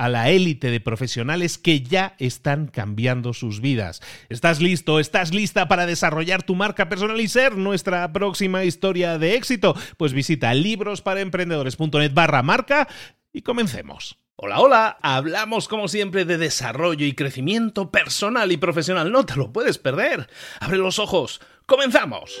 a la élite de profesionales que ya están cambiando sus vidas. ¿Estás listo? ¿Estás lista para desarrollar tu marca personal y ser nuestra próxima historia de éxito? Pues visita librosparaemprendedores.net barra marca y comencemos. Hola, hola, hablamos como siempre de desarrollo y crecimiento personal y profesional. No te lo puedes perder. Abre los ojos. ¡Comenzamos!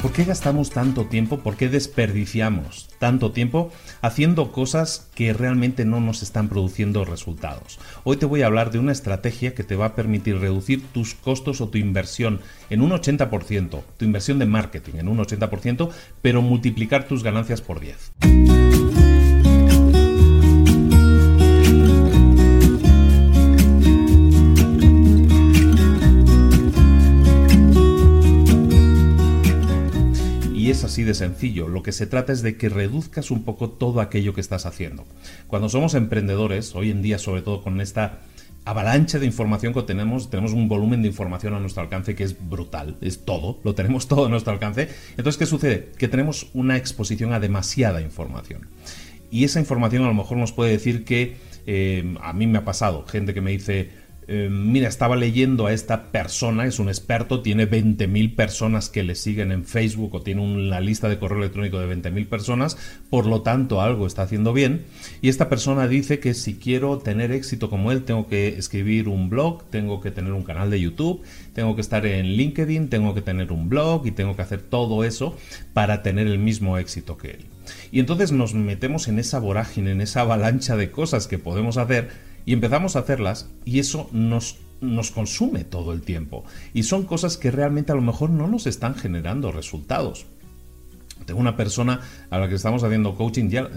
¿Por qué gastamos tanto tiempo? ¿Por qué desperdiciamos tanto tiempo haciendo cosas que realmente no nos están produciendo resultados? Hoy te voy a hablar de una estrategia que te va a permitir reducir tus costos o tu inversión en un 80%, tu inversión de marketing en un 80%, pero multiplicar tus ganancias por 10. Es así de sencillo. Lo que se trata es de que reduzcas un poco todo aquello que estás haciendo. Cuando somos emprendedores, hoy en día sobre todo con esta avalancha de información que tenemos, tenemos un volumen de información a nuestro alcance que es brutal, es todo, lo tenemos todo a nuestro alcance. Entonces, ¿qué sucede? Que tenemos una exposición a demasiada información. Y esa información a lo mejor nos puede decir que eh, a mí me ha pasado, gente que me dice, eh, mira, estaba leyendo a esta persona, es un experto, tiene 20.000 personas que le siguen en Facebook o tiene una lista de correo electrónico de 20.000 personas, por lo tanto algo está haciendo bien. Y esta persona dice que si quiero tener éxito como él, tengo que escribir un blog, tengo que tener un canal de YouTube, tengo que estar en LinkedIn, tengo que tener un blog y tengo que hacer todo eso para tener el mismo éxito que él. Y entonces nos metemos en esa vorágine, en esa avalancha de cosas que podemos hacer y empezamos a hacerlas y eso nos, nos consume todo el tiempo. Y son cosas que realmente a lo mejor no nos están generando resultados. Tengo una persona a la que estamos haciendo coaching, ya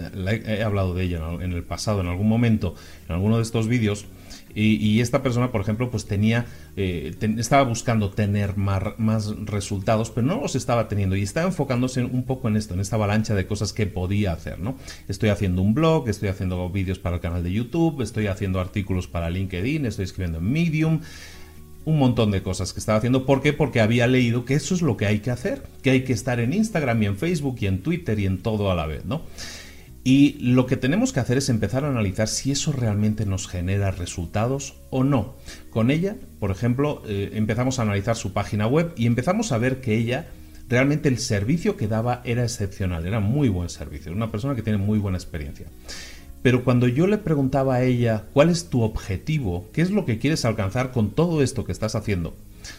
he hablado de ella en el pasado, en algún momento, en alguno de estos vídeos, y, esta persona, por ejemplo, pues tenía, eh, estaba buscando tener más, resultados, pero no los estaba teniendo y estaba enfocándose un poco en esto, en esta avalancha de cosas que podía hacer, ¿no? Estoy haciendo un blog, estoy haciendo vídeos para el canal de YouTube, estoy haciendo artículos para LinkedIn, estoy escribiendo en Medium, un montón de cosas que estaba haciendo. ¿Por qué? Porque había leído que eso es lo que hay que hacer, que hay que estar en Instagram y en Facebook y en Twitter y en todo a la vez, ¿no? Y lo que tenemos que hacer es empezar a analizar si eso realmente nos genera resultados o no. Con ella, por ejemplo, eh, empezamos a analizar su página web y empezamos a ver que ella realmente el servicio que daba era excepcional, era muy buen servicio, una persona que tiene muy buena experiencia. Pero cuando yo le preguntaba a ella cuál es tu objetivo, qué es lo que quieres alcanzar con todo esto que estás haciendo,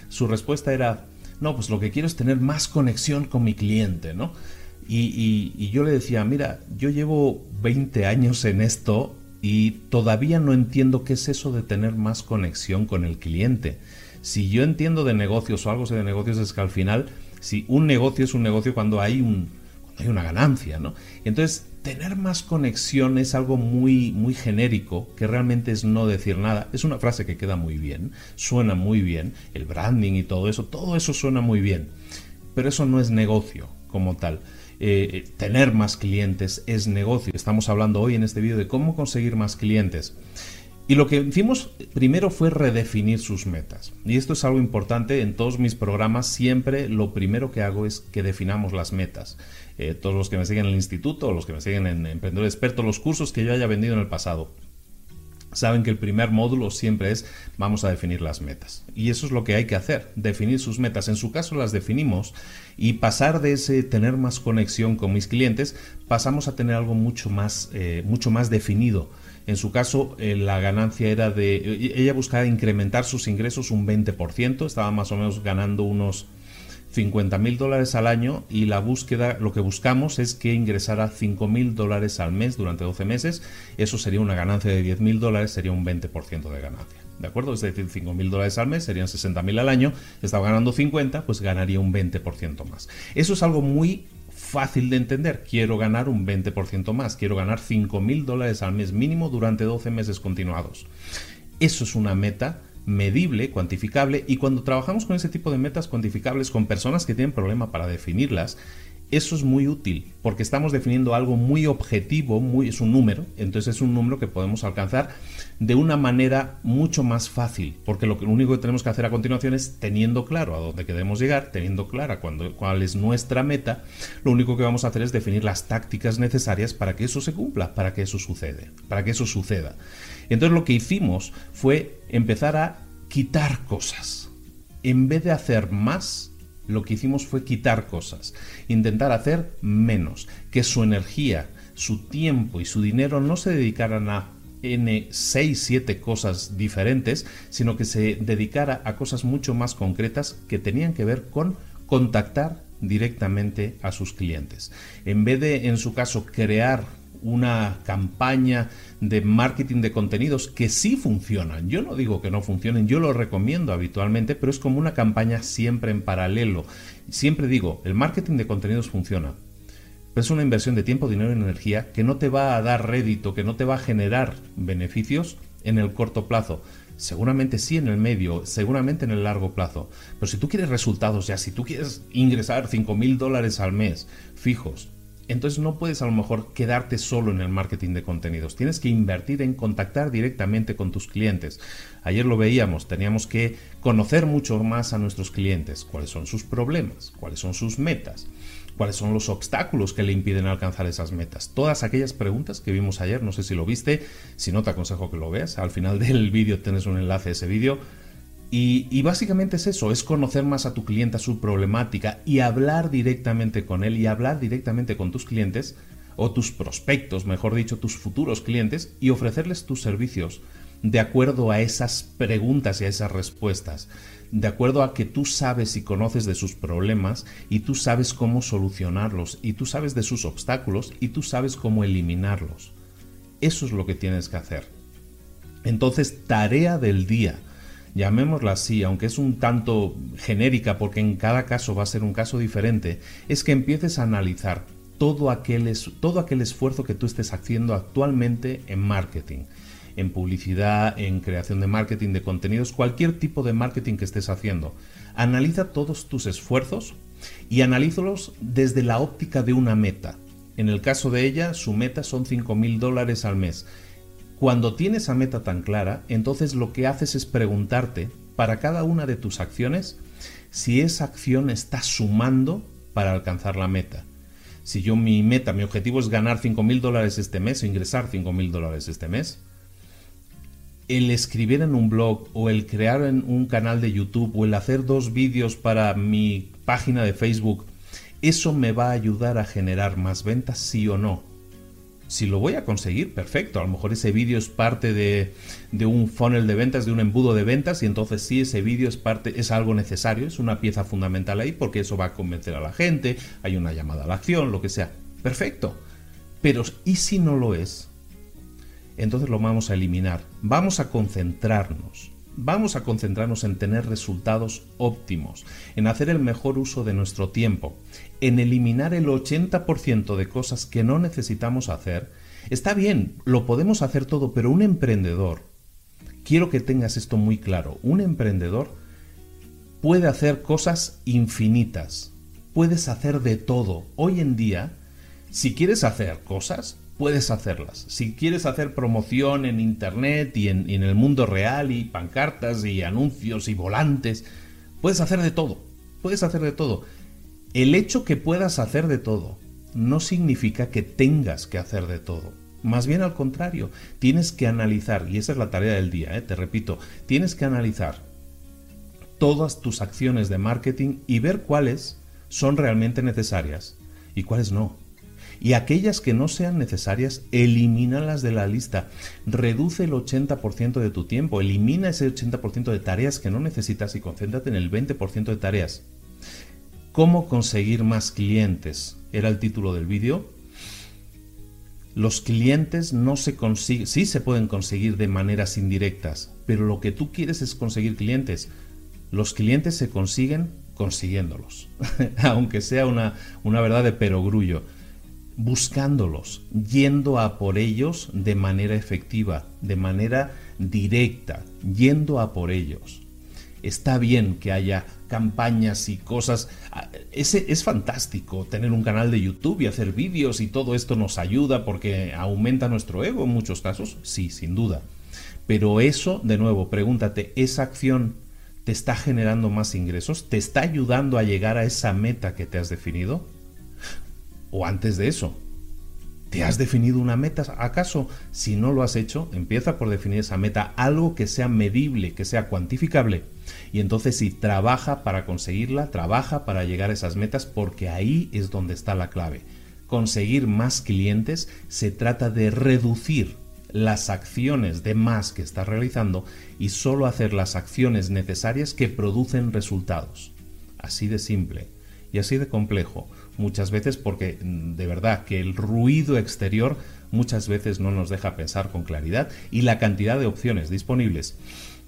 su respuesta era, no, pues lo que quiero es tener más conexión con mi cliente, ¿no? Y, yo le decía, mira, yo llevo 20 años en esto y todavía no entiendo qué es eso de tener más conexión con el cliente. Si yo entiendo de negocios o algo de negocios es que al final, si un negocio es un negocio cuando hay una ganancia, ¿no? Entonces, tener más conexión es algo muy, muy genérico, que realmente es no decir nada. Es una frase que queda muy bien, suena muy bien, el branding y todo eso, todo eso suena muy bien, pero eso no es negocio como tal. Eh, tener más clientes es negocio. Estamos hablando hoy en este vídeo de cómo conseguir más clientes. Y lo que hicimos primero fue redefinir sus metas. Y esto es algo importante en todos mis programas. Siempre lo primero que hago es que definamos las metas. Eh, todos los que me siguen en el instituto, los que me siguen en Emprendedor Experto, los cursos que yo haya vendido en el pasado saben que el primer módulo siempre es vamos a definir las metas. Y eso es lo que hay que hacer, definir sus metas. En su caso las definimos y pasar de ese tener más conexión con mis clientes, pasamos a tener algo mucho más, eh, mucho más definido. En su caso, eh, la ganancia era de... Ella buscaba incrementar sus ingresos un 20%, estaba más o menos ganando unos 50 mil dólares al año y la búsqueda, lo que buscamos es que ingresara 5 mil dólares al mes durante 12 meses. Eso sería una ganancia de 10 mil dólares, sería un 20% de ganancia. ¿De acuerdo? Es decir, 5 mil dólares al mes serían 60 mil al año. Estaba ganando 50, pues ganaría un 20% más. Eso es algo muy fácil de entender. Quiero ganar un 20% más. Quiero ganar 5 mil dólares al mes mínimo durante 12 meses continuados. Eso es una meta medible, cuantificable, y cuando trabajamos con ese tipo de metas cuantificables con personas que tienen problema para definirlas, eso es muy útil porque estamos definiendo algo muy objetivo, muy, es un número, entonces es un número que podemos alcanzar de una manera mucho más fácil, porque lo, único que tenemos que hacer a continuación es teniendo claro a dónde queremos llegar, teniendo clara cuál es nuestra meta, lo único que vamos a hacer es definir las tácticas necesarias para que eso se cumpla, para que eso sucede, para que eso suceda. Entonces lo que hicimos fue empezar a quitar cosas. En vez de hacer más, lo que hicimos fue quitar cosas, intentar hacer menos, que su energía, su tiempo y su dinero no se dedicaran a N 6, 7 cosas diferentes, sino que se dedicara a cosas mucho más concretas que tenían que ver con contactar directamente a sus clientes. En vez de, en su caso, crear una campaña de marketing de contenidos que sí funcionan. Yo no digo que no funcionen, yo lo recomiendo habitualmente, pero es como una campaña siempre en paralelo. Siempre digo, el marketing de contenidos funciona, pero es una inversión de tiempo, dinero y energía que no te va a dar rédito, que no te va a generar beneficios en el corto plazo. Seguramente sí en el medio, seguramente en el largo plazo. Pero si tú quieres resultados ya, si tú quieres ingresar 5 mil dólares al mes fijos, entonces no puedes a lo mejor quedarte solo en el marketing de contenidos. Tienes que invertir en contactar directamente con tus clientes. Ayer lo veíamos, teníamos que conocer mucho más a nuestros clientes, cuáles son sus problemas, cuáles son sus metas, cuáles son los obstáculos que le impiden alcanzar esas metas. Todas aquellas preguntas que vimos ayer, no sé si lo viste, si no te aconsejo que lo veas, al final del vídeo tienes un enlace a ese vídeo. Y, básicamente es eso, es conocer más a tu cliente, a su problemática y hablar directamente con él y hablar directamente con tus clientes o tus prospectos, mejor dicho, tus futuros clientes y ofrecerles tus servicios de acuerdo a esas preguntas y a esas respuestas de acuerdo a que tú sabes y conoces de sus problemas y tú sabes cómo solucionarlos y tú sabes de sus obstáculos y tú sabes cómo eliminarlos. Eso es lo que tienes que hacer. Entonces, tarea del día, llamémosla así, aunque es un tanto genérica porque en cada caso va a ser un caso diferente, es que empieces a analizar todo aquel, esfuerzo que tú estés haciendo actualmente en marketing en publicidad, en creación de marketing de contenidos, cualquier tipo de marketing que estés haciendo. Analiza todos tus esfuerzos y analízalos desde la óptica de una meta. En el caso de ella, su meta son 5 mil dólares al mes. Cuando tienes esa meta tan clara, entonces lo que haces es preguntarte para cada una de tus acciones si esa acción está sumando para alcanzar la meta. Si yo mi meta, mi objetivo es ganar 5 mil dólares este mes o ingresar 5 mil dólares este mes, el escribir en un blog o el crear un canal de YouTube o el hacer dos vídeos para mi página de Facebook, ¿eso me va a ayudar a generar más ventas, sí o no? Si lo voy a conseguir, perfecto. A lo mejor ese vídeo es parte de, de, un funnel de ventas, de un embudo de ventas, y entonces sí, ese vídeo es parte, es algo necesario, es una pieza fundamental ahí, porque eso va a convencer a la gente, hay una llamada a la acción, lo que sea. Perfecto. Pero, ¿y si no lo es? entonces lo vamos a eliminar. Vamos a concentrarnos. Vamos a concentrarnos en tener resultados óptimos, en hacer el mejor uso de nuestro tiempo, en eliminar el 80% de cosas que no necesitamos hacer. Está bien, lo podemos hacer todo, pero un emprendedor, quiero que tengas esto muy claro, un emprendedor puede hacer cosas infinitas, puedes hacer de todo. Hoy en día, si quieres hacer cosas, puedes hacerlas. Si quieres hacer promoción en Internet y en, el mundo real y pancartas y anuncios y volantes, puedes hacer de todo. Puedes hacer de todo. El hecho que puedas hacer de todo no significa que tengas que hacer de todo. Más bien al contrario, tienes que analizar, y esa es la tarea del día, ¿eh? te repito, tienes que analizar todas tus acciones de marketing y ver cuáles son realmente necesarias y cuáles no y aquellas que no sean necesarias, elimínalas de la lista. Reduce el 80% de tu tiempo, elimina ese 80% de tareas que no necesitas y concéntrate en el 20% de tareas. ¿Cómo conseguir más clientes? Era el título del vídeo. Los clientes no se consiguen, sí se pueden conseguir de maneras indirectas, pero lo que tú quieres es conseguir clientes. Los clientes se consiguen consiguiéndolos, aunque sea una, una verdad de perogrullo buscándolos, yendo a por ellos de manera efectiva, de manera directa, yendo a por ellos. Está bien que haya campañas y cosas. Ah, ese es fantástico tener un canal de YouTube y hacer vídeos y todo esto nos ayuda porque aumenta nuestro ego en muchos casos. Sí, sin duda. Pero eso, de nuevo, pregúntate, ¿esa acción te está generando más ingresos? ¿Te está ayudando a llegar a esa meta que te has definido? O antes de eso. ¿Te has definido una meta? ¿Acaso si no lo has hecho, empieza por definir esa meta, algo que sea medible, que sea cuantificable? Y entonces si trabaja para conseguirla, trabaja para llegar a esas metas porque ahí es donde está la clave. Conseguir más clientes se trata de reducir las acciones de más que estás realizando y solo hacer las acciones necesarias que producen resultados. Así de simple y así de complejo muchas veces porque mm, de verdad que el ruido exterior muchas veces no nos deja pensar con claridad y la cantidad de opciones disponibles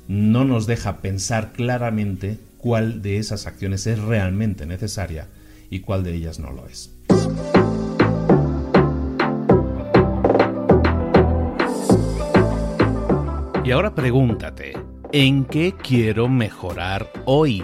no nos deja pensar claramente cuál de esas acciones es realmente necesaria y cuál de ellas no lo es. Y ahora pregúntate, ¿en qué quiero mejorar hoy?